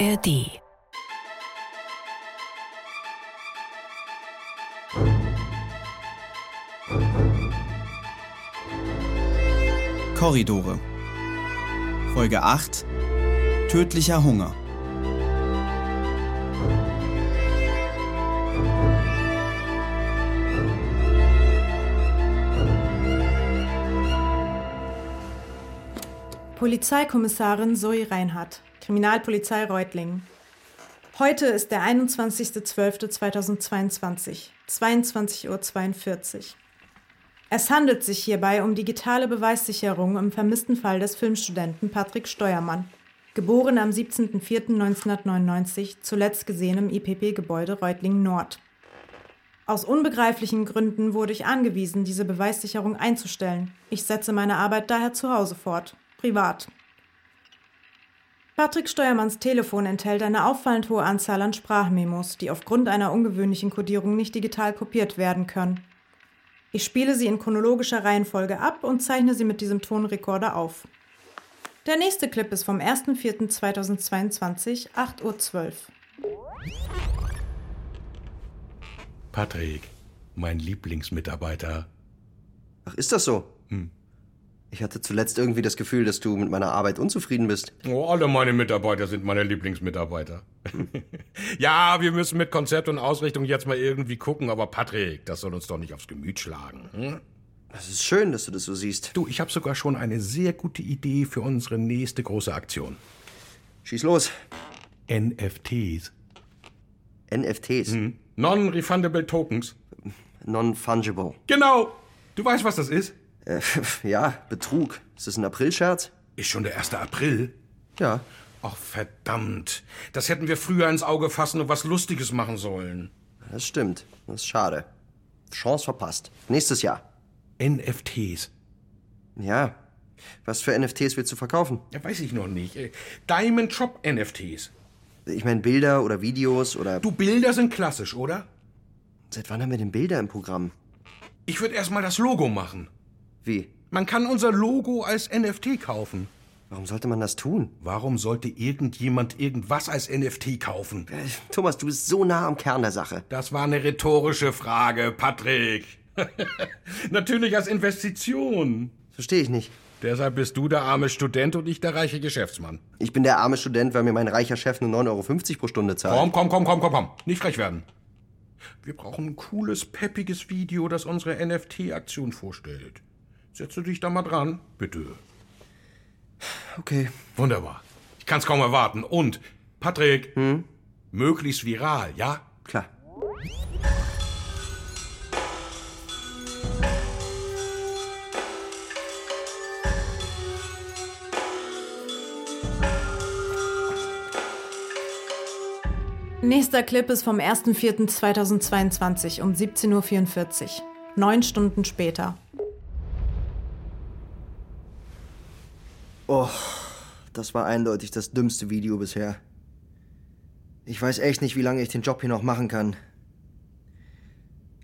ARD. Korridore. Folge 8. Tödlicher Hunger. Polizeikommissarin Zoe Reinhardt, Kriminalpolizei Reutlingen. Heute ist der 21.12.2022, 22.42 Uhr. Es handelt sich hierbei um digitale Beweissicherung im vermissten Fall des Filmstudenten Patrick Steuermann, geboren am 17.04.1999, zuletzt gesehen im IPP-Gebäude Reutlingen Nord. Aus unbegreiflichen Gründen wurde ich angewiesen, diese Beweissicherung einzustellen. Ich setze meine Arbeit daher zu Hause fort privat. Patrick Steuermanns Telefon enthält eine auffallend hohe Anzahl an Sprachmemos, die aufgrund einer ungewöhnlichen Kodierung nicht digital kopiert werden können. Ich spiele sie in chronologischer Reihenfolge ab und zeichne sie mit diesem Tonrekorder auf. Der nächste Clip ist vom 1.4.2022, 8.12 Uhr. Patrick, mein Lieblingsmitarbeiter. Ach, ist das so? Hm. Ich hatte zuletzt irgendwie das Gefühl, dass du mit meiner Arbeit unzufrieden bist. Oh, alle meine Mitarbeiter sind meine Lieblingsmitarbeiter. ja, wir müssen mit Konzept und Ausrichtung jetzt mal irgendwie gucken, aber Patrick, das soll uns doch nicht aufs Gemüt schlagen. Hm? Das ist schön, dass du das so siehst. Du, ich habe sogar schon eine sehr gute Idee für unsere nächste große Aktion. Schieß los. NFTs. NFTs? Hm. Non-refundable Tokens. Non-fungible. Genau. Du weißt, was das ist? Äh, ja, Betrug. Ist das ein Aprilscherz? Ist schon der 1. April? Ja. Ach, verdammt. Das hätten wir früher ins Auge fassen und was Lustiges machen sollen. Das stimmt. Das ist schade. Chance verpasst. Nächstes Jahr. NFTs. Ja. Was für NFTs willst du verkaufen? Ja, weiß ich noch nicht. Äh, Diamond Shop NFTs. Ich meine Bilder oder Videos oder. Du, Bilder sind klassisch, oder? Seit wann haben wir denn Bilder im Programm? Ich würde erstmal das Logo machen. Wie? Man kann unser Logo als NFT kaufen. Warum sollte man das tun? Warum sollte irgendjemand irgendwas als NFT kaufen? Äh, Thomas, du bist so nah am Kern der Sache. Das war eine rhetorische Frage, Patrick. Natürlich als Investition. Verstehe ich nicht. Deshalb bist du der arme Student und ich der reiche Geschäftsmann. Ich bin der arme Student, weil mir mein reicher Chef nur 9,50 Euro pro Stunde zahlt. Komm, komm, komm, komm, komm, komm. Nicht frech werden. Wir brauchen ein cooles, peppiges Video, das unsere NFT-Aktion vorstellt. Setzt du dich da mal dran? Bitte. Okay. Wunderbar. Ich kann's kaum erwarten. Und, Patrick, hm? möglichst viral, ja? Klar. Nächster Clip ist vom 1.4.2022 um 17.44 Uhr. Neun Stunden später. Oh, das war eindeutig das dümmste Video bisher. Ich weiß echt nicht, wie lange ich den Job hier noch machen kann.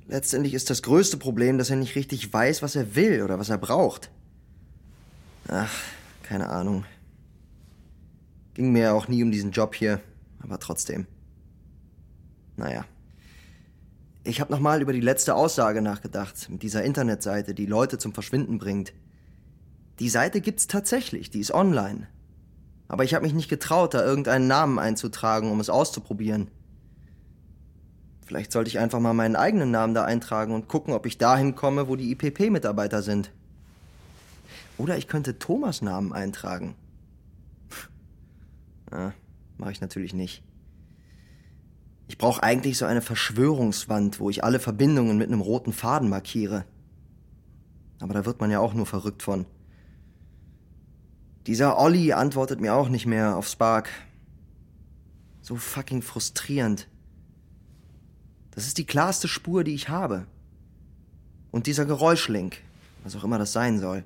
Letztendlich ist das größte Problem, dass er nicht richtig weiß, was er will oder was er braucht. Ach, keine Ahnung. Ging mir ja auch nie um diesen Job hier, aber trotzdem. Naja. Ich habe nochmal über die letzte Aussage nachgedacht, mit dieser Internetseite, die Leute zum Verschwinden bringt. Die Seite gibt's tatsächlich, die ist online. Aber ich habe mich nicht getraut, da irgendeinen Namen einzutragen, um es auszuprobieren. Vielleicht sollte ich einfach mal meinen eigenen Namen da eintragen und gucken, ob ich dahin komme, wo die IPP-Mitarbeiter sind. Oder ich könnte Thomas Namen eintragen. Ja, mache ich natürlich nicht. Ich brauche eigentlich so eine Verschwörungswand, wo ich alle Verbindungen mit einem roten Faden markiere. Aber da wird man ja auch nur verrückt von. Dieser Olli antwortet mir auch nicht mehr auf Spark. So fucking frustrierend. Das ist die klarste Spur, die ich habe. Und dieser Geräuschlink, was auch immer das sein soll.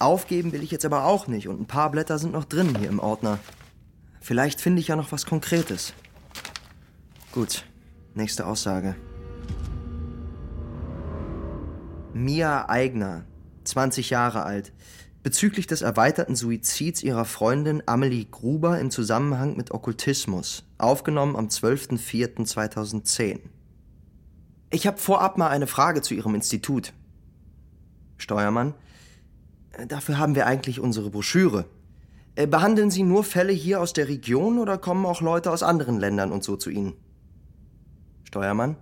Aufgeben will ich jetzt aber auch nicht und ein paar Blätter sind noch drin hier im Ordner. Vielleicht finde ich ja noch was Konkretes. Gut, nächste Aussage. Mia Eigner, 20 Jahre alt, bezüglich des erweiterten Suizids ihrer Freundin Amelie Gruber im Zusammenhang mit Okkultismus, aufgenommen am 12.04.2010. Ich habe vorab mal eine Frage zu Ihrem Institut. Steuermann, äh, dafür haben wir eigentlich unsere Broschüre. Äh, behandeln Sie nur Fälle hier aus der Region oder kommen auch Leute aus anderen Ländern und so zu Ihnen? Steuermann,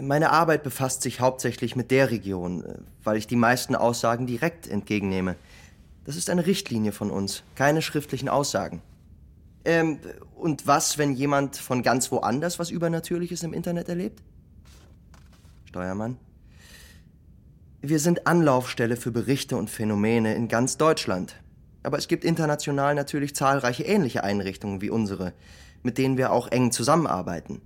meine Arbeit befasst sich hauptsächlich mit der Region, weil ich die meisten Aussagen direkt entgegennehme. Das ist eine Richtlinie von uns, keine schriftlichen Aussagen. Ähm, und was, wenn jemand von ganz woanders was Übernatürliches im Internet erlebt? Steuermann. Wir sind Anlaufstelle für Berichte und Phänomene in ganz Deutschland. Aber es gibt international natürlich zahlreiche ähnliche Einrichtungen wie unsere, mit denen wir auch eng zusammenarbeiten.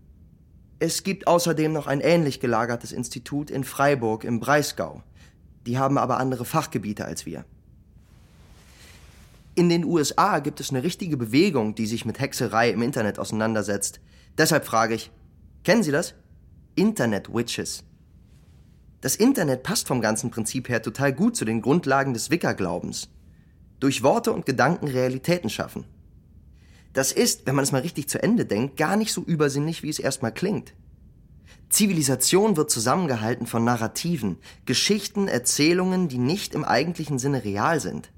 Es gibt außerdem noch ein ähnlich gelagertes Institut in Freiburg im Breisgau. Die haben aber andere Fachgebiete als wir. In den USA gibt es eine richtige Bewegung, die sich mit Hexerei im Internet auseinandersetzt. Deshalb frage ich, kennen Sie das? Internet Witches. Das Internet passt vom ganzen Prinzip her total gut zu den Grundlagen des Wicca-Glaubens durch Worte und Gedanken Realitäten schaffen. Das ist, wenn man es mal richtig zu Ende denkt, gar nicht so übersinnlich, wie es erstmal klingt. Zivilisation wird zusammengehalten von Narrativen, Geschichten, Erzählungen, die nicht im eigentlichen Sinne real sind.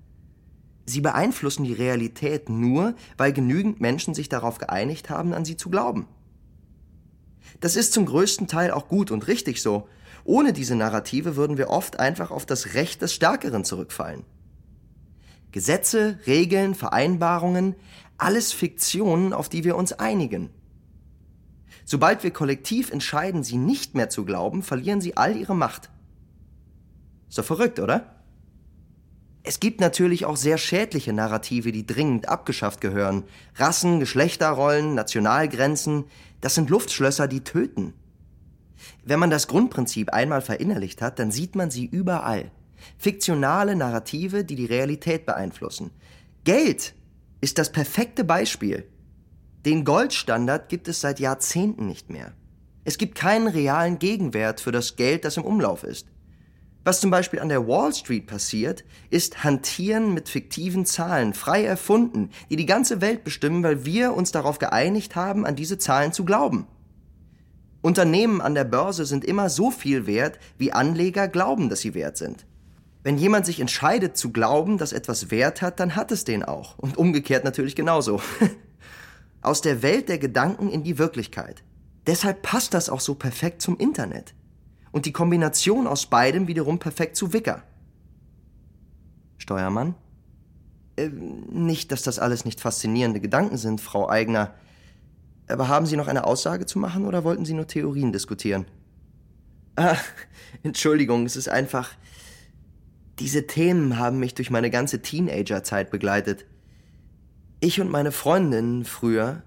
Sie beeinflussen die Realität nur, weil genügend Menschen sich darauf geeinigt haben, an sie zu glauben. Das ist zum größten Teil auch gut und richtig so. Ohne diese Narrative würden wir oft einfach auf das Recht des Stärkeren zurückfallen. Gesetze, Regeln, Vereinbarungen, alles Fiktionen, auf die wir uns einigen. Sobald wir kollektiv entscheiden, sie nicht mehr zu glauben, verlieren sie all ihre Macht. Ist doch verrückt, oder? Es gibt natürlich auch sehr schädliche Narrative, die dringend abgeschafft gehören. Rassen, Geschlechterrollen, Nationalgrenzen, das sind Luftschlösser, die töten. Wenn man das Grundprinzip einmal verinnerlicht hat, dann sieht man sie überall. Fiktionale Narrative, die die Realität beeinflussen. Geld ist das perfekte Beispiel. Den Goldstandard gibt es seit Jahrzehnten nicht mehr. Es gibt keinen realen Gegenwert für das Geld, das im Umlauf ist. Was zum Beispiel an der Wall Street passiert, ist Hantieren mit fiktiven Zahlen, frei erfunden, die die ganze Welt bestimmen, weil wir uns darauf geeinigt haben, an diese Zahlen zu glauben. Unternehmen an der Börse sind immer so viel wert, wie Anleger glauben, dass sie wert sind. Wenn jemand sich entscheidet zu glauben, dass etwas Wert hat, dann hat es den auch. Und umgekehrt natürlich genauso. Aus der Welt der Gedanken in die Wirklichkeit. Deshalb passt das auch so perfekt zum Internet. Und die Kombination aus beidem wiederum perfekt zu Wicker. Steuermann? Äh, nicht, dass das alles nicht faszinierende Gedanken sind, Frau Eigner. Aber haben Sie noch eine Aussage zu machen oder wollten Sie nur Theorien diskutieren? Ah, Entschuldigung, es ist einfach. Diese Themen haben mich durch meine ganze Teenagerzeit begleitet. Ich und meine Freundin früher,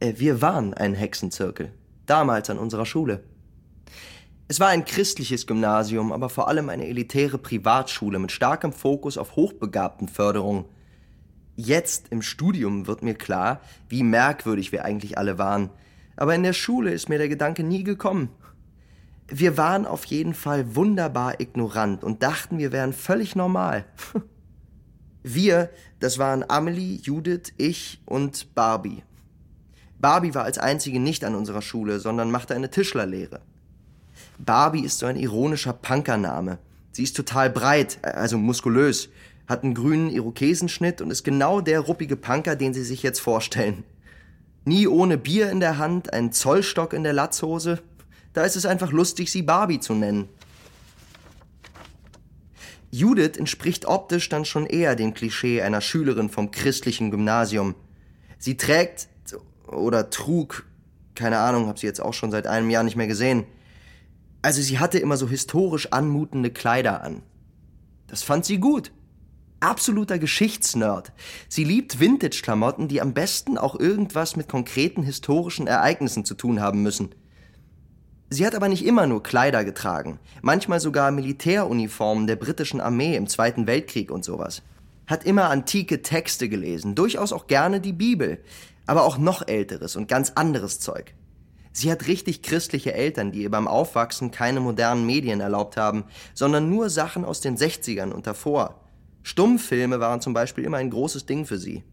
äh, wir waren ein Hexenzirkel, damals an unserer Schule. Es war ein christliches Gymnasium, aber vor allem eine elitäre Privatschule mit starkem Fokus auf Hochbegabtenförderung. Jetzt im Studium wird mir klar, wie merkwürdig wir eigentlich alle waren. Aber in der Schule ist mir der Gedanke nie gekommen. Wir waren auf jeden Fall wunderbar ignorant und dachten, wir wären völlig normal. Wir, das waren Amelie, Judith, ich und Barbie. Barbie war als einzige nicht an unserer Schule, sondern machte eine Tischlerlehre. Barbie ist so ein ironischer Punkername. Sie ist total breit, also muskulös, hat einen grünen Irokesenschnitt und ist genau der ruppige Punker, den Sie sich jetzt vorstellen. Nie ohne Bier in der Hand, einen Zollstock in der Latzhose, da ist es einfach lustig, sie Barbie zu nennen. Judith entspricht optisch dann schon eher dem Klischee einer Schülerin vom christlichen Gymnasium. Sie trägt oder trug, keine Ahnung, hab sie jetzt auch schon seit einem Jahr nicht mehr gesehen. Also sie hatte immer so historisch anmutende Kleider an. Das fand sie gut. Absoluter Geschichtsnerd. Sie liebt Vintage-Klamotten, die am besten auch irgendwas mit konkreten historischen Ereignissen zu tun haben müssen. Sie hat aber nicht immer nur Kleider getragen, manchmal sogar Militäruniformen der britischen Armee im Zweiten Weltkrieg und sowas. Hat immer antike Texte gelesen, durchaus auch gerne die Bibel, aber auch noch älteres und ganz anderes Zeug. Sie hat richtig christliche Eltern, die ihr beim Aufwachsen keine modernen Medien erlaubt haben, sondern nur Sachen aus den 60ern und davor. Stummfilme waren zum Beispiel immer ein großes Ding für sie.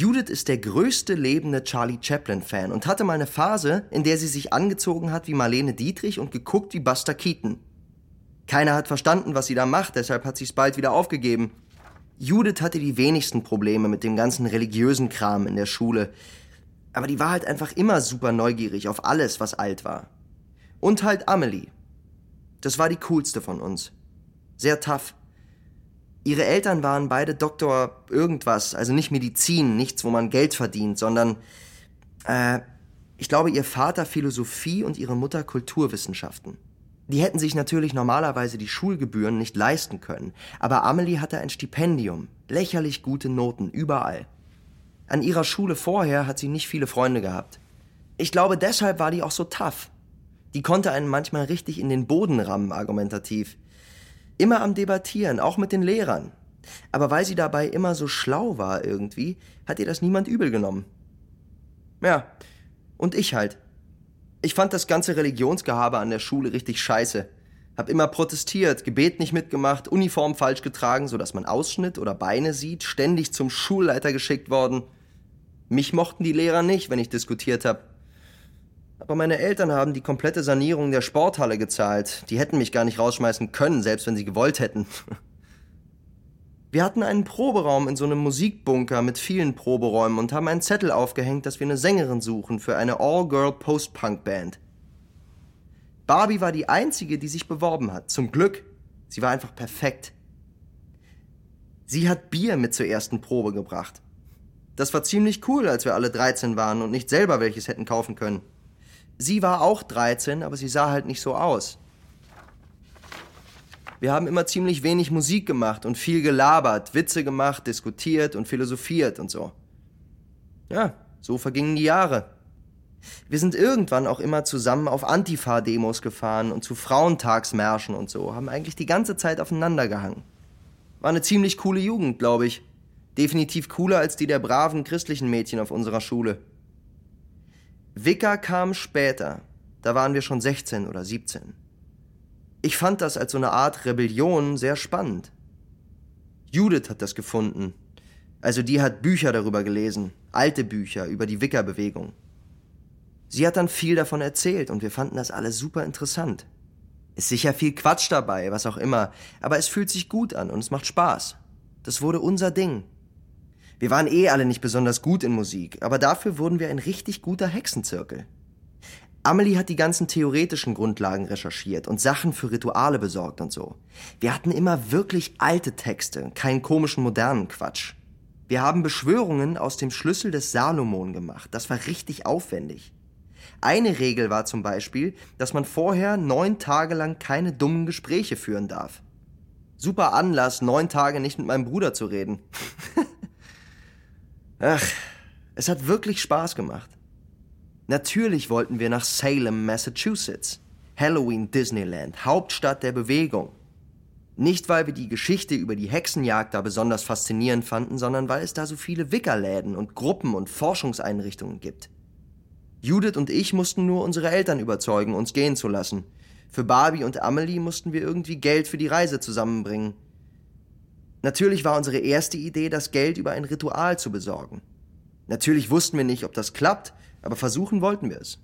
Judith ist der größte lebende Charlie Chaplin-Fan und hatte mal eine Phase, in der sie sich angezogen hat wie Marlene Dietrich und geguckt wie Buster Keaton. Keiner hat verstanden, was sie da macht, deshalb hat sie es bald wieder aufgegeben. Judith hatte die wenigsten Probleme mit dem ganzen religiösen Kram in der Schule. Aber die war halt einfach immer super neugierig auf alles, was alt war. Und halt Amelie. Das war die coolste von uns. Sehr tough. Ihre Eltern waren beide Doktor irgendwas, also nicht Medizin, nichts, wo man Geld verdient, sondern, äh, ich glaube, ihr Vater Philosophie und ihre Mutter Kulturwissenschaften. Die hätten sich natürlich normalerweise die Schulgebühren nicht leisten können, aber Amelie hatte ein Stipendium, lächerlich gute Noten, überall. An ihrer Schule vorher hat sie nicht viele Freunde gehabt. Ich glaube, deshalb war die auch so tough. Die konnte einen manchmal richtig in den Boden rammen, argumentativ. Immer am Debattieren, auch mit den Lehrern. Aber weil sie dabei immer so schlau war irgendwie, hat ihr das niemand übel genommen. Ja, und ich halt. Ich fand das ganze Religionsgehabe an der Schule richtig scheiße. Hab immer protestiert, Gebet nicht mitgemacht, Uniform falsch getragen, sodass man Ausschnitt oder Beine sieht, ständig zum Schulleiter geschickt worden. Mich mochten die Lehrer nicht, wenn ich diskutiert hab. Aber meine Eltern haben die komplette Sanierung der Sporthalle gezahlt. Die hätten mich gar nicht rausschmeißen können, selbst wenn sie gewollt hätten. Wir hatten einen Proberaum in so einem Musikbunker mit vielen Proberäumen und haben einen Zettel aufgehängt, dass wir eine Sängerin suchen für eine All-Girl Post-Punk-Band. Barbie war die einzige, die sich beworben hat. Zum Glück. Sie war einfach perfekt. Sie hat Bier mit zur ersten Probe gebracht. Das war ziemlich cool, als wir alle 13 waren und nicht selber welches hätten kaufen können. Sie war auch 13, aber sie sah halt nicht so aus. Wir haben immer ziemlich wenig Musik gemacht und viel gelabert, Witze gemacht, diskutiert und philosophiert und so. Ja, so vergingen die Jahre. Wir sind irgendwann auch immer zusammen auf Antifa-Demos gefahren und zu Frauentagsmärschen und so, haben eigentlich die ganze Zeit aufeinander gehangen. War eine ziemlich coole Jugend, glaube ich. Definitiv cooler als die der braven christlichen Mädchen auf unserer Schule. Wicker kam später. Da waren wir schon 16 oder 17. Ich fand das als so eine Art Rebellion sehr spannend. Judith hat das gefunden. Also die hat Bücher darüber gelesen, alte Bücher über die Wickerbewegung. Sie hat dann viel davon erzählt und wir fanden das alles super interessant. Ist sicher viel Quatsch dabei, was auch immer, aber es fühlt sich gut an und es macht Spaß. Das wurde unser Ding. Wir waren eh alle nicht besonders gut in Musik, aber dafür wurden wir ein richtig guter Hexenzirkel. Amelie hat die ganzen theoretischen Grundlagen recherchiert und Sachen für Rituale besorgt und so. Wir hatten immer wirklich alte Texte, keinen komischen modernen Quatsch. Wir haben Beschwörungen aus dem Schlüssel des Salomon gemacht. Das war richtig aufwendig. Eine Regel war zum Beispiel, dass man vorher neun Tage lang keine dummen Gespräche führen darf. Super Anlass, neun Tage nicht mit meinem Bruder zu reden. Ach, es hat wirklich Spaß gemacht. Natürlich wollten wir nach Salem, Massachusetts. Halloween Disneyland, Hauptstadt der Bewegung. Nicht, weil wir die Geschichte über die Hexenjagd da besonders faszinierend fanden, sondern weil es da so viele Wickerläden und Gruppen und Forschungseinrichtungen gibt. Judith und ich mussten nur unsere Eltern überzeugen, uns gehen zu lassen. Für Barbie und Amelie mussten wir irgendwie Geld für die Reise zusammenbringen. Natürlich war unsere erste Idee, das Geld über ein Ritual zu besorgen. Natürlich wussten wir nicht, ob das klappt, aber versuchen wollten wir es.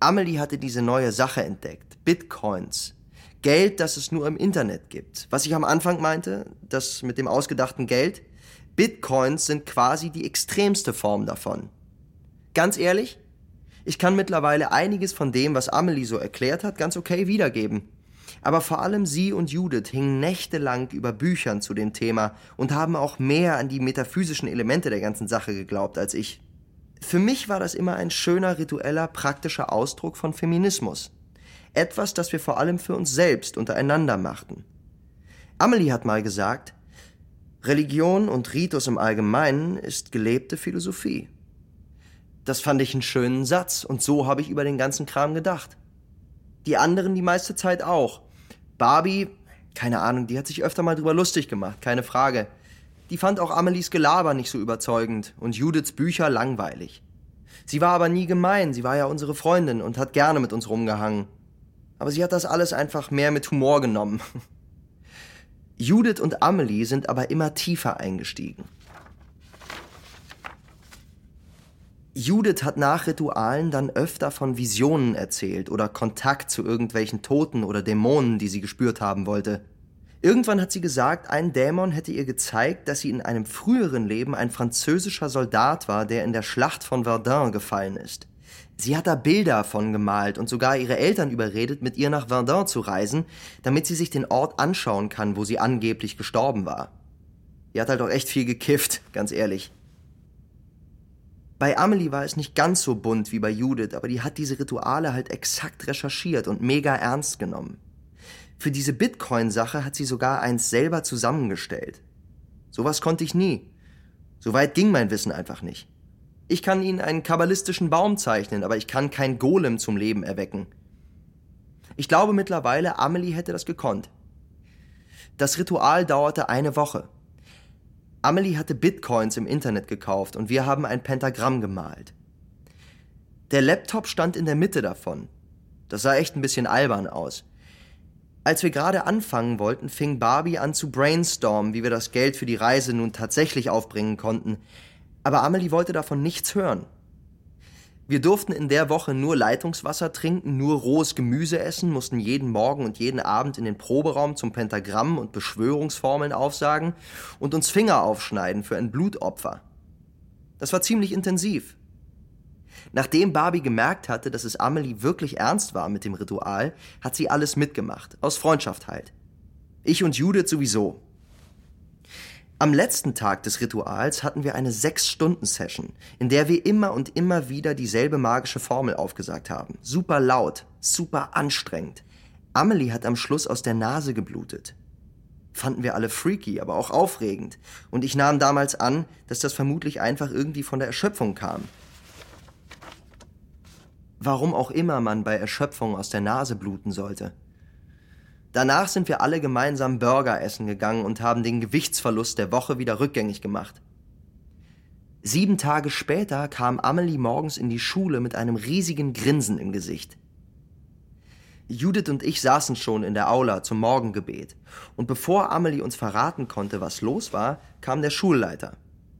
Amelie hatte diese neue Sache entdeckt. Bitcoins. Geld, das es nur im Internet gibt. Was ich am Anfang meinte, das mit dem ausgedachten Geld. Bitcoins sind quasi die extremste Form davon. Ganz ehrlich, ich kann mittlerweile einiges von dem, was Amelie so erklärt hat, ganz okay wiedergeben. Aber vor allem sie und Judith hingen nächtelang über Büchern zu dem Thema und haben auch mehr an die metaphysischen Elemente der ganzen Sache geglaubt als ich. Für mich war das immer ein schöner, ritueller, praktischer Ausdruck von Feminismus. Etwas, das wir vor allem für uns selbst untereinander machten. Amelie hat mal gesagt, Religion und Ritus im Allgemeinen ist gelebte Philosophie. Das fand ich einen schönen Satz und so habe ich über den ganzen Kram gedacht. Die anderen die meiste Zeit auch. Barbie, keine Ahnung, die hat sich öfter mal drüber lustig gemacht, keine Frage. Die fand auch Amelies Gelaber nicht so überzeugend und Judiths Bücher langweilig. Sie war aber nie gemein, sie war ja unsere Freundin und hat gerne mit uns rumgehangen. Aber sie hat das alles einfach mehr mit Humor genommen. Judith und Amelie sind aber immer tiefer eingestiegen. Judith hat nach Ritualen dann öfter von Visionen erzählt oder Kontakt zu irgendwelchen Toten oder Dämonen, die sie gespürt haben wollte. Irgendwann hat sie gesagt, ein Dämon hätte ihr gezeigt, dass sie in einem früheren Leben ein französischer Soldat war, der in der Schlacht von Verdun gefallen ist. Sie hat da Bilder von gemalt und sogar ihre Eltern überredet, mit ihr nach Verdun zu reisen, damit sie sich den Ort anschauen kann, wo sie angeblich gestorben war. Die hat halt auch echt viel gekifft, ganz ehrlich. Bei Amelie war es nicht ganz so bunt wie bei Judith, aber die hat diese Rituale halt exakt recherchiert und mega ernst genommen. Für diese Bitcoin-Sache hat sie sogar eins selber zusammengestellt. Sowas konnte ich nie. So weit ging mein Wissen einfach nicht. Ich kann Ihnen einen kabbalistischen Baum zeichnen, aber ich kann kein Golem zum Leben erwecken. Ich glaube mittlerweile, Amelie hätte das gekonnt. Das Ritual dauerte eine Woche. Amelie hatte Bitcoins im Internet gekauft und wir haben ein Pentagramm gemalt. Der Laptop stand in der Mitte davon. Das sah echt ein bisschen albern aus. Als wir gerade anfangen wollten, fing Barbie an zu brainstormen, wie wir das Geld für die Reise nun tatsächlich aufbringen konnten. Aber Amelie wollte davon nichts hören. Wir durften in der Woche nur Leitungswasser trinken, nur rohes Gemüse essen, mussten jeden Morgen und jeden Abend in den Proberaum zum Pentagramm und Beschwörungsformeln aufsagen und uns Finger aufschneiden für ein Blutopfer. Das war ziemlich intensiv. Nachdem Barbie gemerkt hatte, dass es Amelie wirklich ernst war mit dem Ritual, hat sie alles mitgemacht, aus Freundschaft halt. Ich und Judith sowieso. Am letzten Tag des Rituals hatten wir eine Sechs-Stunden-Session, in der wir immer und immer wieder dieselbe magische Formel aufgesagt haben. Super laut, super anstrengend. Amelie hat am Schluss aus der Nase geblutet. Fanden wir alle freaky, aber auch aufregend. Und ich nahm damals an, dass das vermutlich einfach irgendwie von der Erschöpfung kam. Warum auch immer man bei Erschöpfung aus der Nase bluten sollte. Danach sind wir alle gemeinsam Burger essen gegangen und haben den Gewichtsverlust der Woche wieder rückgängig gemacht. Sieben Tage später kam Amelie morgens in die Schule mit einem riesigen Grinsen im Gesicht. Judith und ich saßen schon in der Aula zum Morgengebet. Und bevor Amelie uns verraten konnte, was los war, kam der Schulleiter.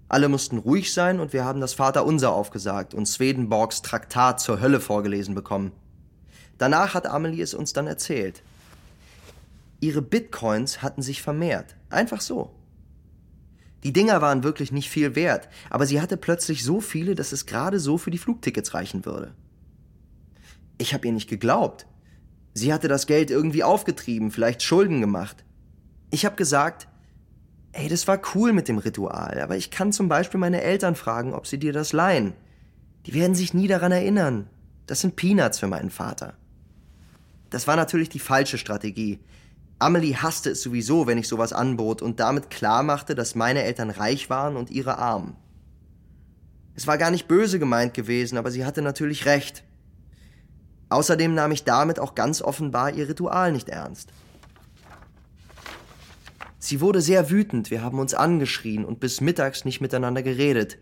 Alle mussten ruhig sein und wir haben das Vaterunser aufgesagt und Swedenborgs Traktat zur Hölle vorgelesen bekommen. Danach hat Amelie es uns dann erzählt. Ihre Bitcoins hatten sich vermehrt. Einfach so. Die Dinger waren wirklich nicht viel wert, aber sie hatte plötzlich so viele, dass es gerade so für die Flugtickets reichen würde. Ich habe ihr nicht geglaubt. Sie hatte das Geld irgendwie aufgetrieben, vielleicht Schulden gemacht. Ich habe gesagt, ey, das war cool mit dem Ritual, aber ich kann zum Beispiel meine Eltern fragen, ob sie dir das leihen. Die werden sich nie daran erinnern. Das sind Peanuts für meinen Vater. Das war natürlich die falsche Strategie. Amelie hasste es sowieso, wenn ich sowas anbot und damit klar machte, dass meine Eltern reich waren und ihre arm. Es war gar nicht böse gemeint gewesen, aber sie hatte natürlich recht. Außerdem nahm ich damit auch ganz offenbar ihr Ritual nicht ernst. Sie wurde sehr wütend, wir haben uns angeschrien und bis mittags nicht miteinander geredet.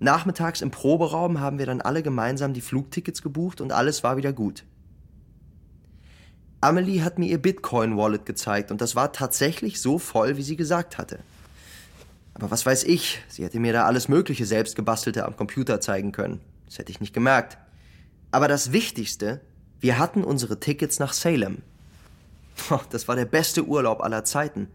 Nachmittags im Proberaum haben wir dann alle gemeinsam die Flugtickets gebucht und alles war wieder gut. Amelie hat mir ihr Bitcoin-Wallet gezeigt und das war tatsächlich so voll, wie sie gesagt hatte. Aber was weiß ich, sie hätte mir da alles Mögliche selbstgebastelte am Computer zeigen können. Das hätte ich nicht gemerkt. Aber das Wichtigste, wir hatten unsere Tickets nach Salem. Das war der beste Urlaub aller Zeiten.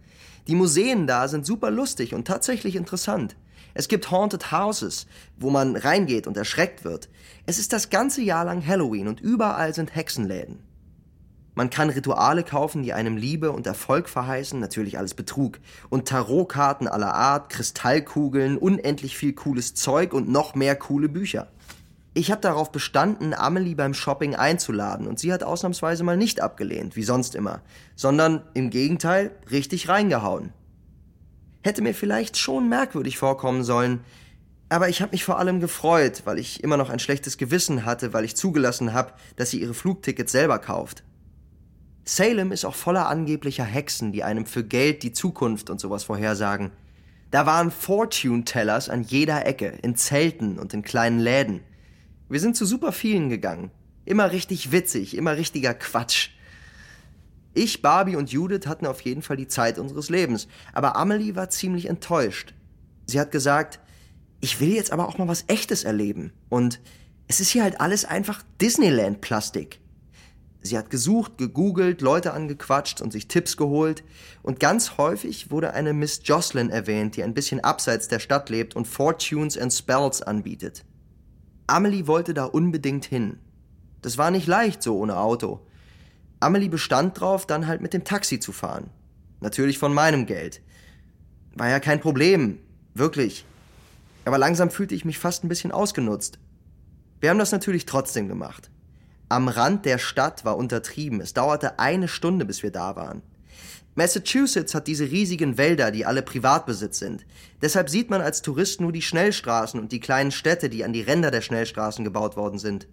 Die Museen da sind super lustig und tatsächlich interessant. Es gibt Haunted Houses, wo man reingeht und erschreckt wird. Es ist das ganze Jahr lang Halloween und überall sind Hexenläden. Man kann Rituale kaufen, die einem Liebe und Erfolg verheißen, natürlich alles Betrug. Und Tarotkarten aller Art, Kristallkugeln, unendlich viel cooles Zeug und noch mehr coole Bücher. Ich habe darauf bestanden, Amelie beim Shopping einzuladen und sie hat ausnahmsweise mal nicht abgelehnt, wie sonst immer, sondern im Gegenteil richtig reingehauen. Hätte mir vielleicht schon merkwürdig vorkommen sollen, aber ich habe mich vor allem gefreut, weil ich immer noch ein schlechtes Gewissen hatte, weil ich zugelassen habe, dass sie ihre Flugtickets selber kauft. Salem ist auch voller angeblicher Hexen, die einem für Geld die Zukunft und sowas vorhersagen. Da waren Fortune-Tellers an jeder Ecke, in Zelten und in kleinen Läden. Wir sind zu super vielen gegangen. Immer richtig witzig, immer richtiger Quatsch. Ich, Barbie und Judith hatten auf jeden Fall die Zeit unseres Lebens, aber Amelie war ziemlich enttäuscht. Sie hat gesagt, ich will jetzt aber auch mal was Echtes erleben. Und es ist hier halt alles einfach Disneyland-Plastik. Sie hat gesucht, gegoogelt, Leute angequatscht und sich Tipps geholt. Und ganz häufig wurde eine Miss Jocelyn erwähnt, die ein bisschen abseits der Stadt lebt und Fortunes and Spells anbietet. Amelie wollte da unbedingt hin. Das war nicht leicht so ohne Auto. Amelie bestand drauf, dann halt mit dem Taxi zu fahren. Natürlich von meinem Geld. War ja kein Problem. Wirklich. Aber langsam fühlte ich mich fast ein bisschen ausgenutzt. Wir haben das natürlich trotzdem gemacht. Am Rand der Stadt war untertrieben. Es dauerte eine Stunde, bis wir da waren. Massachusetts hat diese riesigen Wälder, die alle Privatbesitz sind. Deshalb sieht man als Tourist nur die Schnellstraßen und die kleinen Städte, die an die Ränder der Schnellstraßen gebaut worden sind.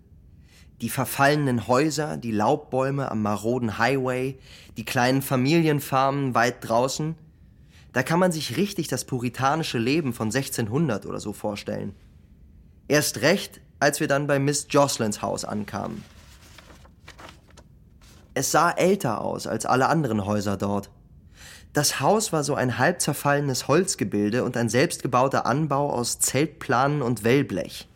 Die verfallenen Häuser, die Laubbäume am maroden Highway, die kleinen Familienfarmen weit draußen. Da kann man sich richtig das puritanische Leben von 1600 oder so vorstellen. Erst recht, als wir dann bei Miss Jocelyns Haus ankamen. Es sah älter aus als alle anderen Häuser dort. Das Haus war so ein halb zerfallenes Holzgebilde und ein selbstgebauter Anbau aus Zeltplanen und Wellblech.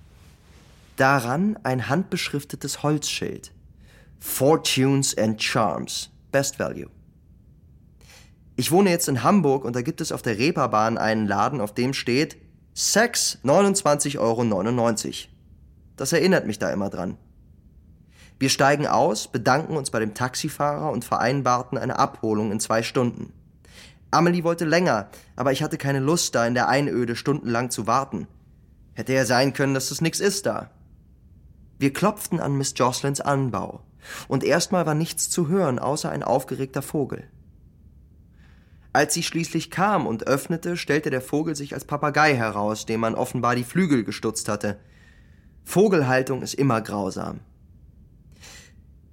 Daran ein handbeschriftetes Holzschild. Fortunes and Charms. Best Value. Ich wohne jetzt in Hamburg und da gibt es auf der Reeperbahn einen Laden, auf dem steht Sex 29,99 Euro. Das erinnert mich da immer dran. Wir steigen aus, bedanken uns bei dem Taxifahrer und vereinbarten eine Abholung in zwei Stunden. Amelie wollte länger, aber ich hatte keine Lust, da in der Einöde stundenlang zu warten. Hätte ja sein können, dass es nix ist da. Wir klopften an Miss Jocelyns Anbau, und erstmal war nichts zu hören, außer ein aufgeregter Vogel. Als sie schließlich kam und öffnete, stellte der Vogel sich als Papagei heraus, dem man offenbar die Flügel gestutzt hatte. Vogelhaltung ist immer grausam.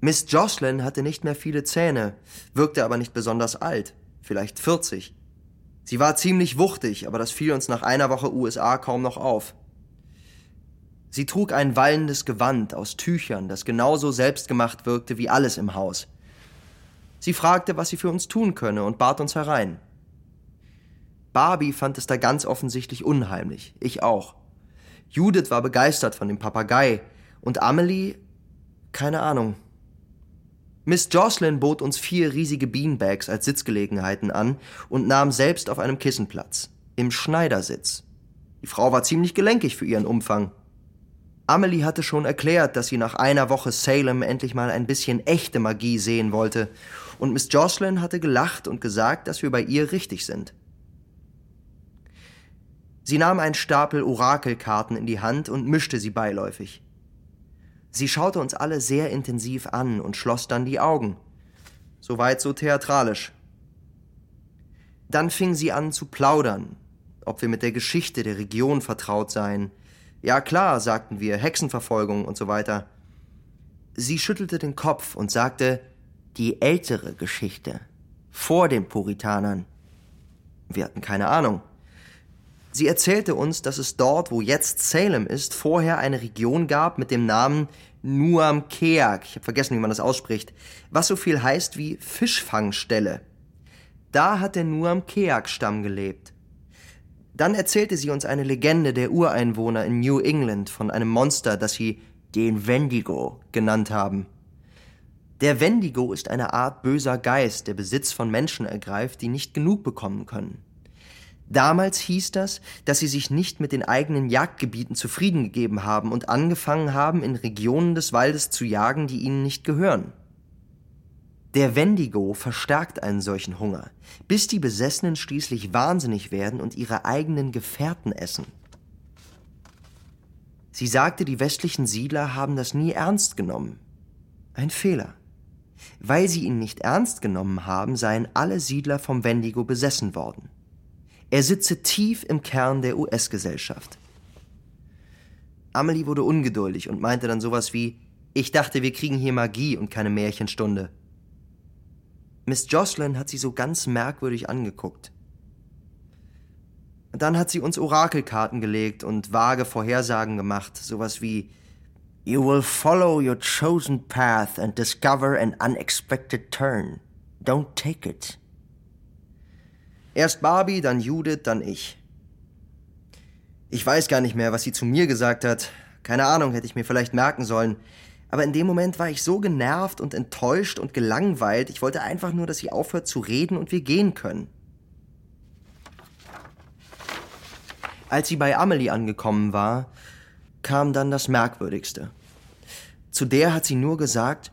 Miss Jocelyn hatte nicht mehr viele Zähne, wirkte aber nicht besonders alt, vielleicht 40. Sie war ziemlich wuchtig, aber das fiel uns nach einer Woche USA kaum noch auf. Sie trug ein wallendes Gewand aus Tüchern, das genauso selbstgemacht wirkte wie alles im Haus. Sie fragte, was sie für uns tun könne und bat uns herein. Barbie fand es da ganz offensichtlich unheimlich, ich auch. Judith war begeistert von dem Papagei und Amelie, keine Ahnung, Miss Jocelyn bot uns vier riesige Beanbags als Sitzgelegenheiten an und nahm selbst auf einem Kissen Platz. Im Schneidersitz. Die Frau war ziemlich gelenkig für ihren Umfang. Amelie hatte schon erklärt, dass sie nach einer Woche Salem endlich mal ein bisschen echte Magie sehen wollte, und Miss Jocelyn hatte gelacht und gesagt, dass wir bei ihr richtig sind. Sie nahm einen Stapel Orakelkarten in die Hand und mischte sie beiläufig. Sie schaute uns alle sehr intensiv an und schloss dann die Augen. Soweit so theatralisch. Dann fing sie an zu plaudern, ob wir mit der Geschichte der Region vertraut seien. Ja klar, sagten wir, Hexenverfolgung und so weiter. Sie schüttelte den Kopf und sagte, die ältere Geschichte, vor den Puritanern. Wir hatten keine Ahnung. Sie erzählte uns, dass es dort, wo jetzt Salem ist, vorher eine Region gab mit dem Namen Nuam Keak. Ich habe vergessen, wie man das ausspricht. Was so viel heißt wie Fischfangstelle. Da hat der Nuam Keak-Stamm gelebt. Dann erzählte sie uns eine Legende der Ureinwohner in New England von einem Monster, das sie den Wendigo genannt haben. Der Wendigo ist eine Art böser Geist, der Besitz von Menschen ergreift, die nicht genug bekommen können. Damals hieß das, dass sie sich nicht mit den eigenen Jagdgebieten zufrieden gegeben haben und angefangen haben, in Regionen des Waldes zu jagen, die ihnen nicht gehören. Der Wendigo verstärkt einen solchen Hunger, bis die Besessenen schließlich wahnsinnig werden und ihre eigenen Gefährten essen. Sie sagte, die westlichen Siedler haben das nie ernst genommen. Ein Fehler. Weil sie ihn nicht ernst genommen haben, seien alle Siedler vom Wendigo besessen worden. Er sitze tief im Kern der US-Gesellschaft. Amelie wurde ungeduldig und meinte dann sowas wie, ich dachte, wir kriegen hier Magie und keine Märchenstunde. Miss Jocelyn hat sie so ganz merkwürdig angeguckt. Dann hat sie uns Orakelkarten gelegt und vage Vorhersagen gemacht, sowas wie You will follow your chosen path and discover an unexpected turn. Don't take it. Erst Barbie, dann Judith, dann ich. Ich weiß gar nicht mehr, was sie zu mir gesagt hat. Keine Ahnung, hätte ich mir vielleicht merken sollen. Aber in dem Moment war ich so genervt und enttäuscht und gelangweilt. Ich wollte einfach nur, dass sie aufhört zu reden und wir gehen können. Als sie bei Amelie angekommen war, kam dann das Merkwürdigste. Zu der hat sie nur gesagt,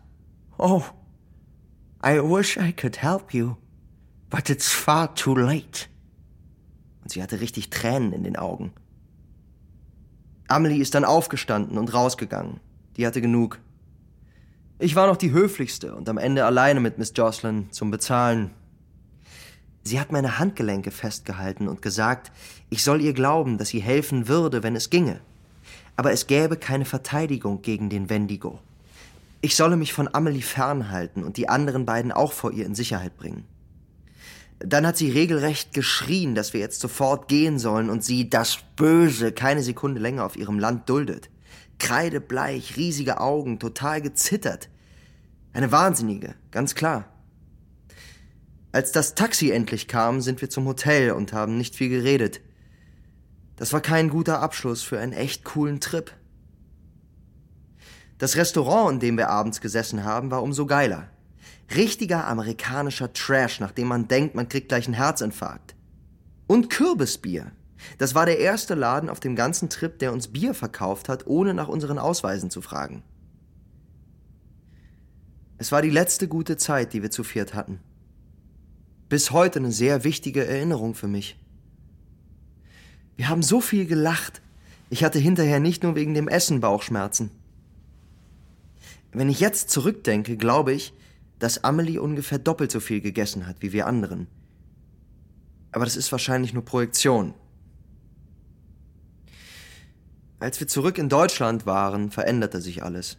Oh, I wish I could help you, but it's far too late. Und sie hatte richtig Tränen in den Augen. Amelie ist dann aufgestanden und rausgegangen. Die hatte genug. Ich war noch die höflichste und am Ende alleine mit Miss Jocelyn zum Bezahlen. Sie hat meine Handgelenke festgehalten und gesagt, ich soll ihr glauben, dass sie helfen würde, wenn es ginge. Aber es gäbe keine Verteidigung gegen den Wendigo. Ich solle mich von Amelie fernhalten und die anderen beiden auch vor ihr in Sicherheit bringen. Dann hat sie regelrecht geschrien, dass wir jetzt sofort gehen sollen und sie, das Böse, keine Sekunde länger auf ihrem Land duldet. Kreidebleich, riesige Augen, total gezittert. Eine Wahnsinnige, ganz klar. Als das Taxi endlich kam, sind wir zum Hotel und haben nicht viel geredet. Das war kein guter Abschluss für einen echt coolen Trip. Das Restaurant, in dem wir abends gesessen haben, war umso geiler. Richtiger amerikanischer Trash, nach dem man denkt, man kriegt gleich einen Herzinfarkt. Und Kürbisbier. Das war der erste Laden auf dem ganzen Trip, der uns Bier verkauft hat, ohne nach unseren Ausweisen zu fragen. Es war die letzte gute Zeit, die wir zu viert hatten. Bis heute eine sehr wichtige Erinnerung für mich. Wir haben so viel gelacht. Ich hatte hinterher nicht nur wegen dem Essen Bauchschmerzen. Wenn ich jetzt zurückdenke, glaube ich, dass Amelie ungefähr doppelt so viel gegessen hat wie wir anderen. Aber das ist wahrscheinlich nur Projektion. Als wir zurück in Deutschland waren, veränderte sich alles.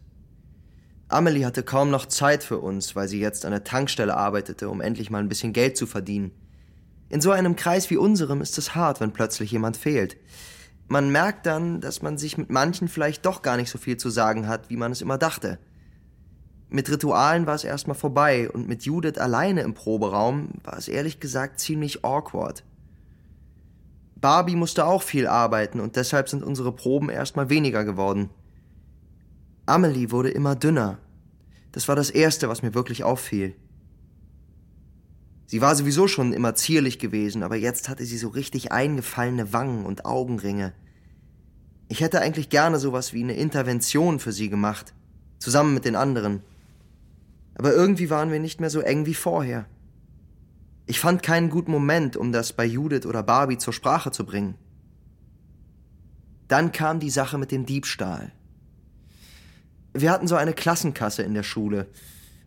Amelie hatte kaum noch Zeit für uns, weil sie jetzt an der Tankstelle arbeitete, um endlich mal ein bisschen Geld zu verdienen. In so einem Kreis wie unserem ist es hart, wenn plötzlich jemand fehlt. Man merkt dann, dass man sich mit manchen vielleicht doch gar nicht so viel zu sagen hat, wie man es immer dachte. Mit Ritualen war es erstmal vorbei und mit Judith alleine im Proberaum war es ehrlich gesagt ziemlich awkward. Barbie musste auch viel arbeiten und deshalb sind unsere Proben erstmal weniger geworden. Amelie wurde immer dünner. Das war das Erste, was mir wirklich auffiel. Sie war sowieso schon immer zierlich gewesen, aber jetzt hatte sie so richtig eingefallene Wangen und Augenringe. Ich hätte eigentlich gerne sowas wie eine Intervention für sie gemacht, zusammen mit den anderen aber irgendwie waren wir nicht mehr so eng wie vorher. Ich fand keinen guten Moment, um das bei Judith oder Barbie zur Sprache zu bringen. Dann kam die Sache mit dem Diebstahl. Wir hatten so eine Klassenkasse in der Schule,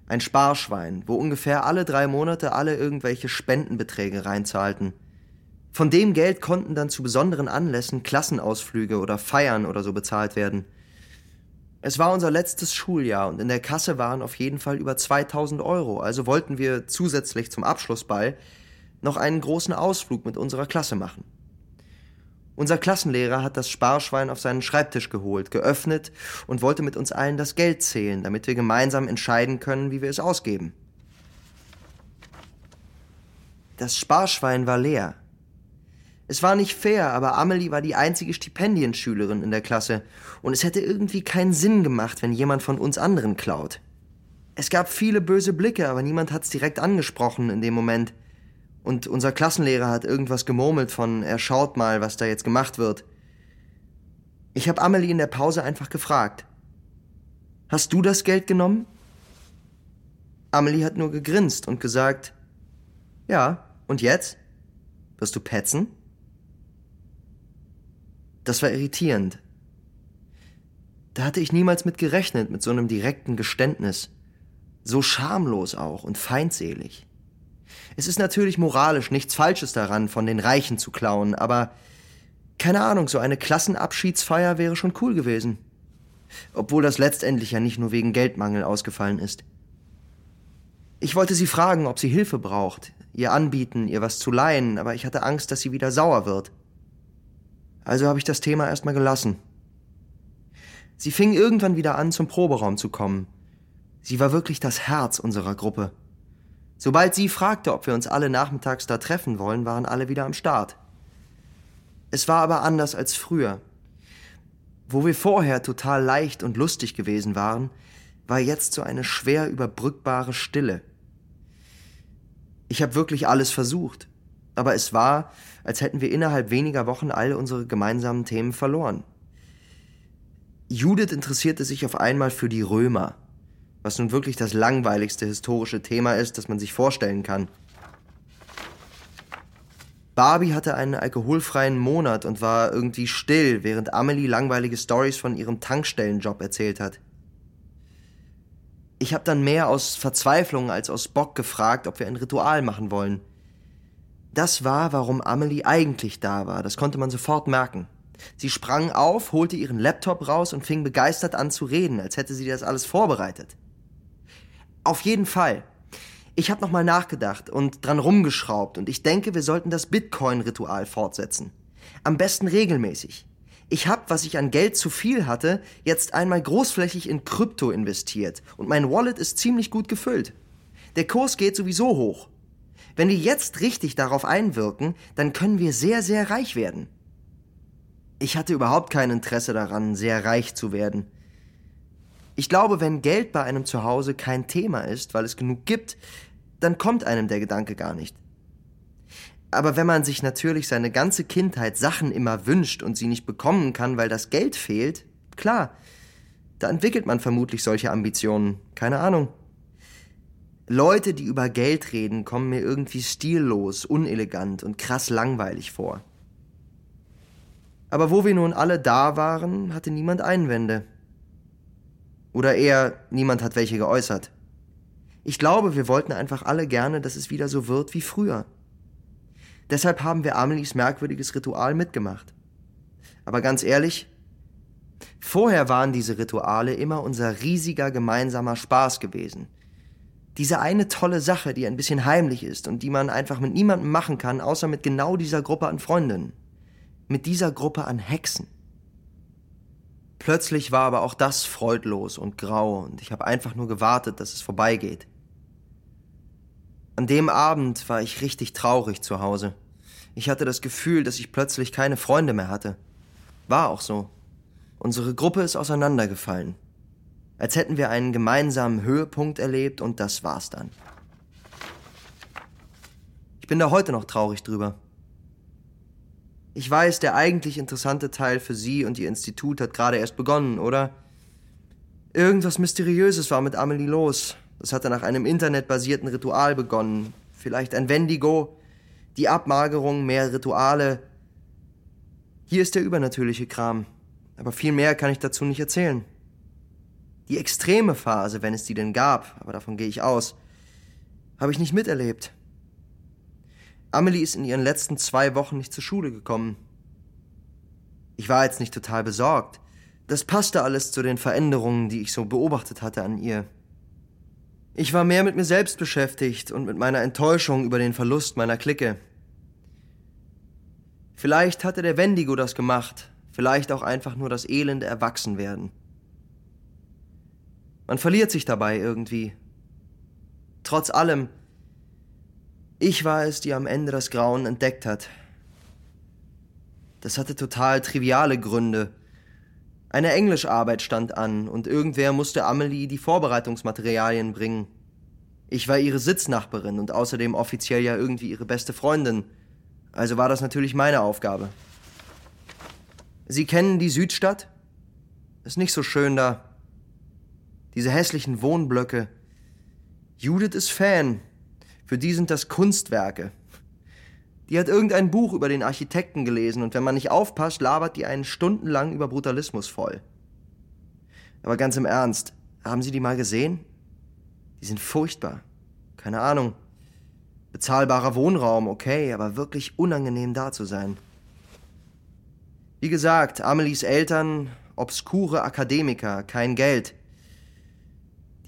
ein Sparschwein, wo ungefähr alle drei Monate alle irgendwelche Spendenbeträge reinzahlten. Von dem Geld konnten dann zu besonderen Anlässen Klassenausflüge oder Feiern oder so bezahlt werden – es war unser letztes Schuljahr und in der Kasse waren auf jeden Fall über 2000 Euro, also wollten wir zusätzlich zum Abschlussball noch einen großen Ausflug mit unserer Klasse machen. Unser Klassenlehrer hat das Sparschwein auf seinen Schreibtisch geholt, geöffnet und wollte mit uns allen das Geld zählen, damit wir gemeinsam entscheiden können, wie wir es ausgeben. Das Sparschwein war leer. Es war nicht fair, aber Amelie war die einzige Stipendienschülerin in der Klasse und es hätte irgendwie keinen Sinn gemacht, wenn jemand von uns anderen klaut. Es gab viele böse Blicke, aber niemand hat's direkt angesprochen in dem Moment. Und unser Klassenlehrer hat irgendwas gemurmelt von, er schaut mal, was da jetzt gemacht wird. Ich habe Amelie in der Pause einfach gefragt. Hast du das Geld genommen? Amelie hat nur gegrinst und gesagt, ja, und jetzt? Wirst du petzen? Das war irritierend. Da hatte ich niemals mit gerechnet, mit so einem direkten Geständnis. So schamlos auch und feindselig. Es ist natürlich moralisch nichts Falsches daran, von den Reichen zu klauen, aber keine Ahnung, so eine Klassenabschiedsfeier wäre schon cool gewesen. Obwohl das letztendlich ja nicht nur wegen Geldmangel ausgefallen ist. Ich wollte sie fragen, ob sie Hilfe braucht, ihr anbieten, ihr was zu leihen, aber ich hatte Angst, dass sie wieder sauer wird. Also habe ich das Thema erstmal gelassen. Sie fing irgendwann wieder an, zum Proberaum zu kommen. Sie war wirklich das Herz unserer Gruppe. Sobald sie fragte, ob wir uns alle nachmittags da treffen wollen, waren alle wieder am Start. Es war aber anders als früher. Wo wir vorher total leicht und lustig gewesen waren, war jetzt so eine schwer überbrückbare Stille. Ich habe wirklich alles versucht, aber es war, als hätten wir innerhalb weniger Wochen all unsere gemeinsamen Themen verloren. Judith interessierte sich auf einmal für die Römer, was nun wirklich das langweiligste historische Thema ist, das man sich vorstellen kann. Barbie hatte einen alkoholfreien Monat und war irgendwie still, während Amelie langweilige Stories von ihrem Tankstellenjob erzählt hat. Ich habe dann mehr aus Verzweiflung als aus Bock gefragt, ob wir ein Ritual machen wollen. Das war, warum Amelie eigentlich da war, das konnte man sofort merken. Sie sprang auf, holte ihren Laptop raus und fing begeistert an zu reden, als hätte sie das alles vorbereitet. Auf jeden Fall. Ich habe nochmal nachgedacht und dran rumgeschraubt und ich denke, wir sollten das Bitcoin-Ritual fortsetzen. Am besten regelmäßig. Ich habe, was ich an Geld zu viel hatte, jetzt einmal großflächig in Krypto investiert und mein Wallet ist ziemlich gut gefüllt. Der Kurs geht sowieso hoch. Wenn wir jetzt richtig darauf einwirken, dann können wir sehr, sehr reich werden. Ich hatte überhaupt kein Interesse daran, sehr reich zu werden. Ich glaube, wenn Geld bei einem zu Hause kein Thema ist, weil es genug gibt, dann kommt einem der Gedanke gar nicht. Aber wenn man sich natürlich seine ganze Kindheit Sachen immer wünscht und sie nicht bekommen kann, weil das Geld fehlt, klar, da entwickelt man vermutlich solche Ambitionen. Keine Ahnung. Leute, die über Geld reden, kommen mir irgendwie stillos, unelegant und krass langweilig vor. Aber wo wir nun alle da waren, hatte niemand Einwände. Oder eher, niemand hat welche geäußert. Ich glaube, wir wollten einfach alle gerne, dass es wieder so wird wie früher. Deshalb haben wir Amelies merkwürdiges Ritual mitgemacht. Aber ganz ehrlich, vorher waren diese Rituale immer unser riesiger gemeinsamer Spaß gewesen. Diese eine tolle Sache, die ein bisschen heimlich ist und die man einfach mit niemandem machen kann, außer mit genau dieser Gruppe an Freundinnen. Mit dieser Gruppe an Hexen. Plötzlich war aber auch das freudlos und grau und ich habe einfach nur gewartet, dass es vorbeigeht. An dem Abend war ich richtig traurig zu Hause. Ich hatte das Gefühl, dass ich plötzlich keine Freunde mehr hatte. War auch so. Unsere Gruppe ist auseinandergefallen. Als hätten wir einen gemeinsamen Höhepunkt erlebt und das war's dann. Ich bin da heute noch traurig drüber. Ich weiß, der eigentlich interessante Teil für Sie und Ihr Institut hat gerade erst begonnen, oder? Irgendwas Mysteriöses war mit Amelie los. Das hatte nach einem internetbasierten Ritual begonnen. Vielleicht ein Wendigo, die Abmagerung, mehr Rituale. Hier ist der übernatürliche Kram. Aber viel mehr kann ich dazu nicht erzählen. Die extreme Phase, wenn es die denn gab, aber davon gehe ich aus, habe ich nicht miterlebt. Amelie ist in ihren letzten zwei Wochen nicht zur Schule gekommen. Ich war jetzt nicht total besorgt. Das passte alles zu den Veränderungen, die ich so beobachtet hatte an ihr. Ich war mehr mit mir selbst beschäftigt und mit meiner Enttäuschung über den Verlust meiner Clique. Vielleicht hatte der Wendigo das gemacht, vielleicht auch einfach nur das elende Erwachsenwerden. Man verliert sich dabei irgendwie. Trotz allem ich war es, die am Ende das Grauen entdeckt hat. Das hatte total triviale Gründe. Eine Englischarbeit stand an und irgendwer musste Amelie die Vorbereitungsmaterialien bringen. Ich war ihre Sitznachbarin und außerdem offiziell ja irgendwie ihre beste Freundin. Also war das natürlich meine Aufgabe. Sie kennen die Südstadt? Ist nicht so schön da. Diese hässlichen Wohnblöcke. Judith ist Fan, für die sind das Kunstwerke. Die hat irgendein Buch über den Architekten gelesen und wenn man nicht aufpasst, labert die einen stundenlang über Brutalismus voll. Aber ganz im Ernst, haben Sie die mal gesehen? Die sind furchtbar. Keine Ahnung. Bezahlbarer Wohnraum, okay, aber wirklich unangenehm da zu sein. Wie gesagt, Amelies Eltern, obskure Akademiker, kein Geld.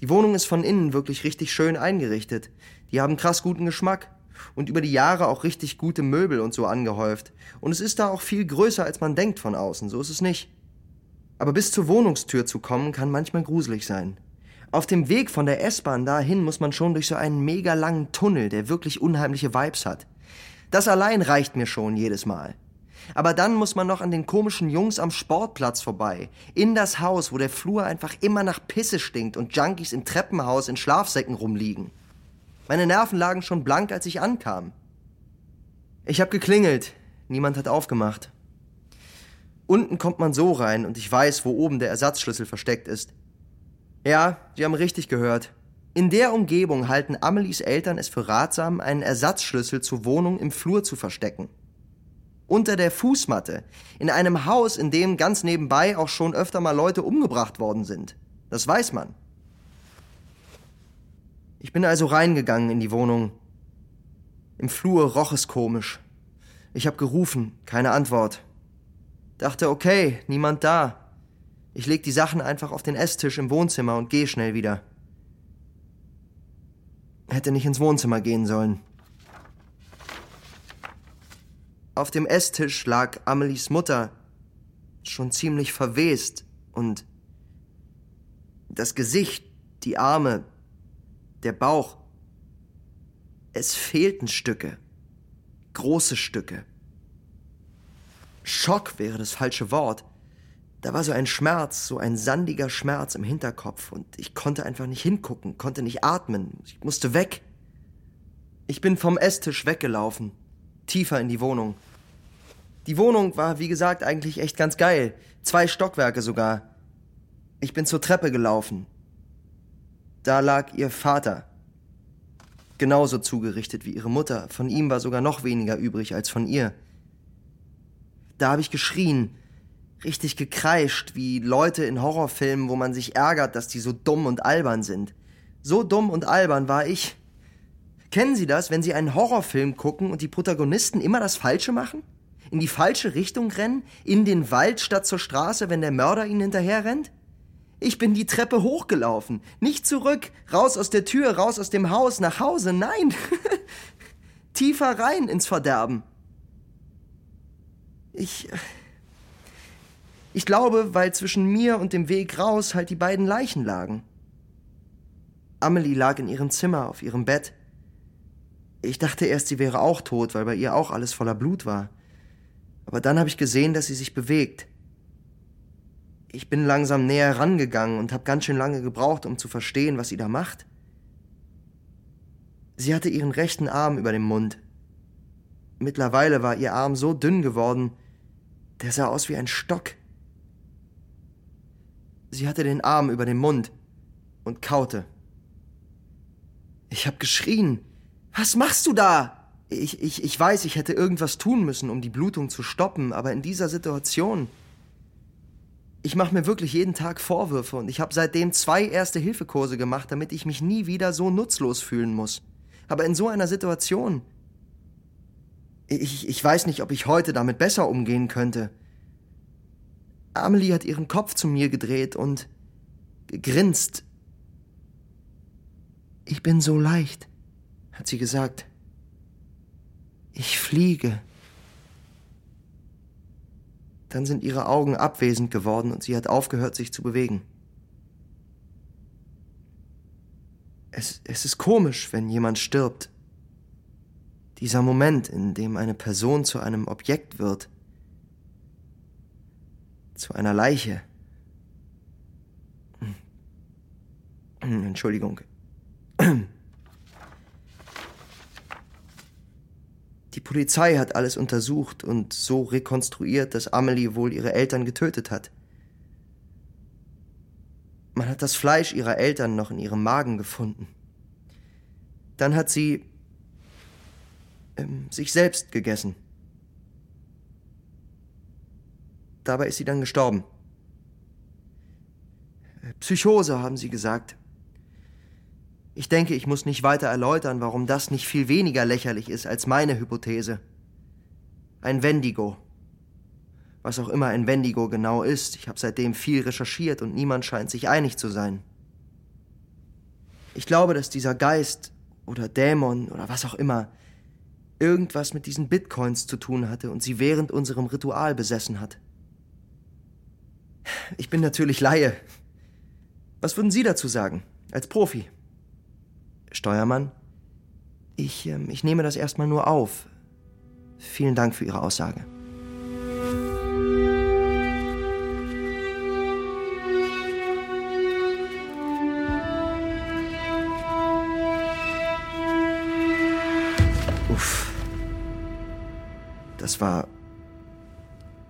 Die Wohnung ist von innen wirklich richtig schön eingerichtet. Die haben krass guten Geschmack und über die Jahre auch richtig gute Möbel und so angehäuft. Und es ist da auch viel größer, als man denkt von außen, so ist es nicht. Aber bis zur Wohnungstür zu kommen, kann manchmal gruselig sein. Auf dem Weg von der S-Bahn dahin muss man schon durch so einen mega langen Tunnel, der wirklich unheimliche Vibes hat. Das allein reicht mir schon jedes Mal. Aber dann muss man noch an den komischen Jungs am Sportplatz vorbei. In das Haus, wo der Flur einfach immer nach Pisse stinkt und Junkies im Treppenhaus in Schlafsäcken rumliegen. Meine Nerven lagen schon blank, als ich ankam. Ich hab geklingelt. Niemand hat aufgemacht. Unten kommt man so rein und ich weiß, wo oben der Ersatzschlüssel versteckt ist. Ja, Sie haben richtig gehört. In der Umgebung halten Amelies Eltern es für ratsam, einen Ersatzschlüssel zur Wohnung im Flur zu verstecken. Unter der Fußmatte, in einem Haus, in dem ganz nebenbei auch schon öfter mal Leute umgebracht worden sind. Das weiß man. Ich bin also reingegangen in die Wohnung. Im Flur roch es komisch. Ich habe gerufen, keine Antwort. Dachte, okay, niemand da. Ich leg die Sachen einfach auf den Esstisch im Wohnzimmer und gehe schnell wieder. Hätte nicht ins Wohnzimmer gehen sollen. Auf dem Esstisch lag Amelies Mutter, schon ziemlich verwest und das Gesicht, die Arme, der Bauch. Es fehlten Stücke, große Stücke. Schock wäre das falsche Wort. Da war so ein Schmerz, so ein sandiger Schmerz im Hinterkopf und ich konnte einfach nicht hingucken, konnte nicht atmen. Ich musste weg. Ich bin vom Esstisch weggelaufen, tiefer in die Wohnung. Die Wohnung war, wie gesagt, eigentlich echt ganz geil. Zwei Stockwerke sogar. Ich bin zur Treppe gelaufen. Da lag ihr Vater. Genauso zugerichtet wie ihre Mutter. Von ihm war sogar noch weniger übrig als von ihr. Da habe ich geschrien, richtig gekreischt, wie Leute in Horrorfilmen, wo man sich ärgert, dass die so dumm und albern sind. So dumm und albern war ich. Kennen Sie das, wenn Sie einen Horrorfilm gucken und die Protagonisten immer das Falsche machen? In die falsche Richtung rennen? In den Wald statt zur Straße, wenn der Mörder ihnen hinterher rennt? Ich bin die Treppe hochgelaufen. Nicht zurück, raus aus der Tür, raus aus dem Haus, nach Hause, nein. Tiefer rein ins Verderben. Ich. Ich glaube, weil zwischen mir und dem Weg raus halt die beiden Leichen lagen. Amelie lag in ihrem Zimmer auf ihrem Bett. Ich dachte erst, sie wäre auch tot, weil bei ihr auch alles voller Blut war. Aber dann habe ich gesehen, dass sie sich bewegt. Ich bin langsam näher rangegangen und habe ganz schön lange gebraucht, um zu verstehen, was sie da macht. Sie hatte ihren rechten Arm über dem Mund. Mittlerweile war ihr Arm so dünn geworden, der sah aus wie ein Stock. Sie hatte den Arm über dem Mund und kaute. Ich hab geschrien. Was machst du da? Ich, ich, ich weiß, ich hätte irgendwas tun müssen, um die Blutung zu stoppen, aber in dieser Situation. Ich mache mir wirklich jeden Tag Vorwürfe und ich habe seitdem zwei Erste-Hilfe-Kurse gemacht, damit ich mich nie wieder so nutzlos fühlen muss. Aber in so einer Situation. Ich, ich weiß nicht, ob ich heute damit besser umgehen könnte. Amelie hat ihren Kopf zu mir gedreht und gegrinst. Ich bin so leicht, hat sie gesagt. Ich fliege. Dann sind ihre Augen abwesend geworden und sie hat aufgehört, sich zu bewegen. Es, es ist komisch, wenn jemand stirbt. Dieser Moment, in dem eine Person zu einem Objekt wird, zu einer Leiche. Entschuldigung. Die Polizei hat alles untersucht und so rekonstruiert, dass Amelie wohl ihre Eltern getötet hat. Man hat das Fleisch ihrer Eltern noch in ihrem Magen gefunden. Dann hat sie ähm, sich selbst gegessen. Dabei ist sie dann gestorben. Psychose, haben sie gesagt. Ich denke, ich muss nicht weiter erläutern, warum das nicht viel weniger lächerlich ist als meine Hypothese. Ein Wendigo. Was auch immer ein Wendigo genau ist, ich habe seitdem viel recherchiert und niemand scheint sich einig zu sein. Ich glaube, dass dieser Geist oder Dämon oder was auch immer irgendwas mit diesen Bitcoins zu tun hatte und sie während unserem Ritual besessen hat. Ich bin natürlich Laie. Was würden Sie dazu sagen? Als Profi. Steuermann, ich, ähm, ich nehme das erstmal nur auf. Vielen Dank für Ihre Aussage. Uff. Das war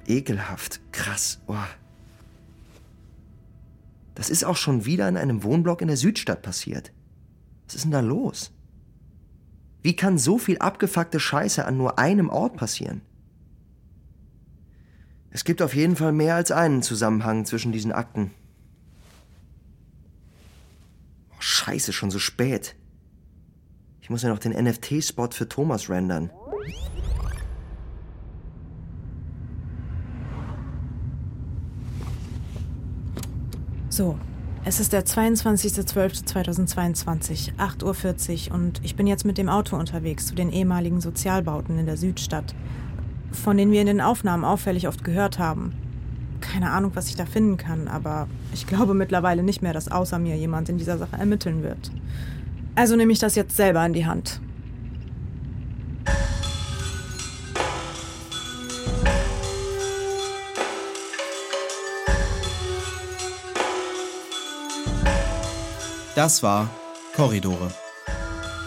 ekelhaft. Krass. Oh. Das ist auch schon wieder in einem Wohnblock in der Südstadt passiert. Was ist denn da los? Wie kann so viel abgefuckte Scheiße an nur einem Ort passieren? Es gibt auf jeden Fall mehr als einen Zusammenhang zwischen diesen Akten. Oh, scheiße, schon so spät. Ich muss ja noch den NFT-Spot für Thomas rendern. So, es ist der 22.12.2022, 8.40 Uhr und ich bin jetzt mit dem Auto unterwegs zu den ehemaligen Sozialbauten in der Südstadt, von denen wir in den Aufnahmen auffällig oft gehört haben. Keine Ahnung, was ich da finden kann, aber ich glaube mittlerweile nicht mehr, dass außer mir jemand in dieser Sache ermitteln wird. Also nehme ich das jetzt selber in die Hand. Das war Korridore.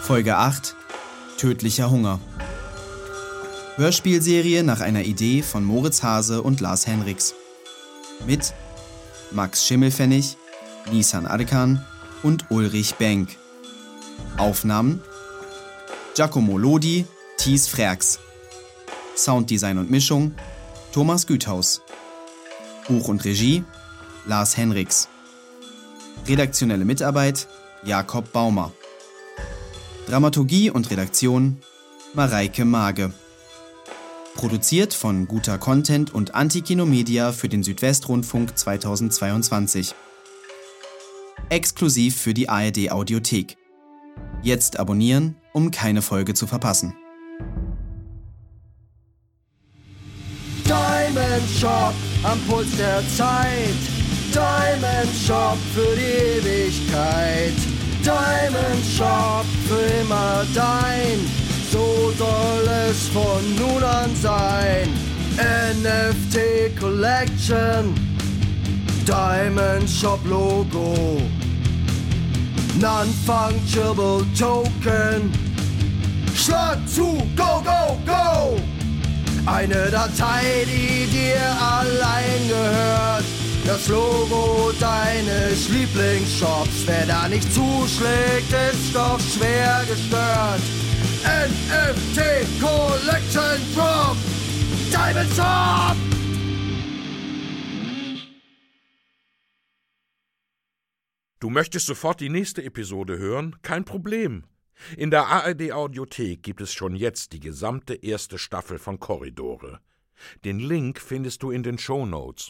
Folge 8 Tödlicher Hunger. Hörspielserie nach einer Idee von Moritz Hase und Lars Henriks. Mit Max Schimmelfennig, Nisan Adekan und Ulrich Benk. Aufnahmen Giacomo Lodi, Thies Frerks. Sounddesign und Mischung Thomas Güthaus. Buch und Regie Lars Henriks. Redaktionelle Mitarbeit Jakob Baumer. Dramaturgie und Redaktion Mareike Mage. Produziert von Guter Content und Antikino Media für den Südwestrundfunk 2022. Exklusiv für die ARD Audiothek. Jetzt abonnieren, um keine Folge zu verpassen. Diamond Shop am Puls der Zeit. Diamond Shop für die Ewigkeit. Diamond Shop für immer dein. So soll es von nun an sein. NFT Collection. Diamond Shop Logo. Non-fungible Token. Schlag zu, go, go, go! Eine Datei, die dir allein gehört. Das Logo deines Lieblingsshops. Wer da nicht zuschlägt, ist doch schwer gestört. NFT Collection Drop! Diamond Shop! Du möchtest sofort die nächste Episode hören? Kein Problem. In der ARD Audiothek gibt es schon jetzt die gesamte erste Staffel von Korridore. Den Link findest du in den Show Notes.